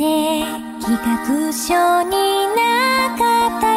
ねえ企画書にな acá